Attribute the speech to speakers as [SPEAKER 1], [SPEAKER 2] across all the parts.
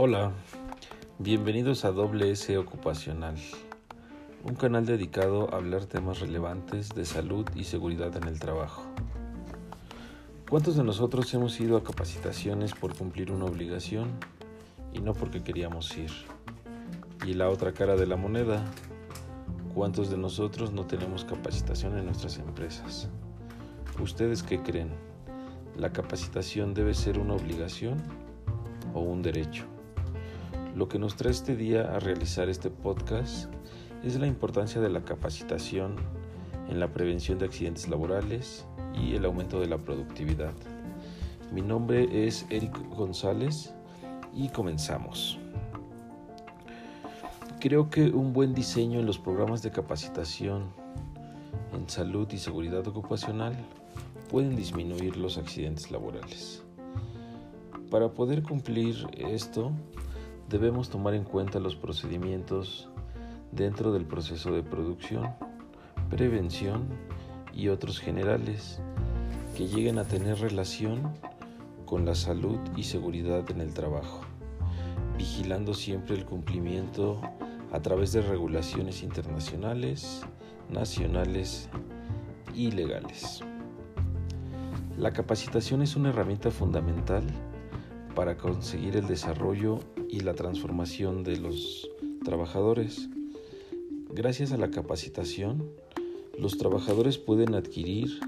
[SPEAKER 1] Hola, bienvenidos a Doble S Ocupacional, un canal dedicado a hablar temas relevantes de salud y seguridad en el trabajo. ¿Cuántos de nosotros hemos ido a capacitaciones por cumplir una obligación y no porque queríamos ir? Y la otra cara de la moneda, ¿cuántos de nosotros no tenemos capacitación en nuestras empresas? ¿Ustedes qué creen? ¿La capacitación debe ser una obligación o un derecho? Lo que nos trae este día a realizar este podcast es la importancia de la capacitación en la prevención de accidentes laborales y el aumento de la productividad. Mi nombre es Eric González y comenzamos. Creo que un buen diseño en los programas de capacitación en salud y seguridad ocupacional pueden disminuir los accidentes laborales. Para poder cumplir esto, debemos tomar en cuenta los procedimientos dentro del proceso de producción, prevención y otros generales que lleguen a tener relación con la salud y seguridad en el trabajo, vigilando siempre el cumplimiento a través de regulaciones internacionales, nacionales y legales. La capacitación es una herramienta fundamental para conseguir el desarrollo y la transformación de los trabajadores. Gracias a la capacitación, los trabajadores pueden adquirir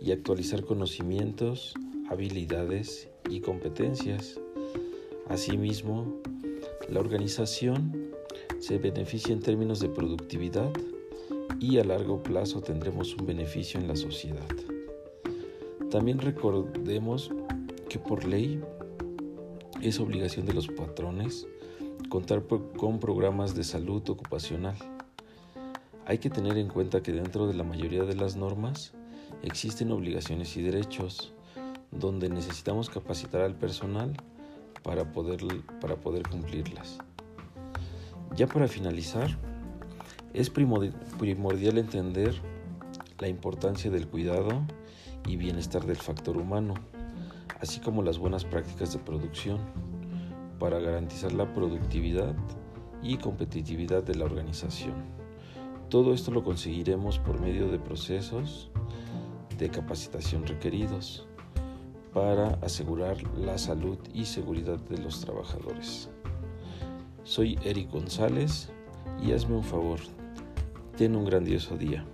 [SPEAKER 1] y actualizar conocimientos, habilidades y competencias. Asimismo, la organización se beneficia en términos de productividad y a largo plazo tendremos un beneficio en la sociedad. También recordemos que por ley es obligación de los patrones contar con programas de salud ocupacional. Hay que tener en cuenta que dentro de la mayoría de las normas existen obligaciones y derechos donde necesitamos capacitar al personal para poder, para poder cumplirlas. Ya para finalizar, es primordial entender la importancia del cuidado y bienestar del factor humano, así como las buenas prácticas de producción, para garantizar la productividad y competitividad de la organización. Todo esto lo conseguiremos por medio de procesos de capacitación requeridos para asegurar la salud y seguridad de los trabajadores. Soy Eric González y hazme un favor, ten un grandioso día.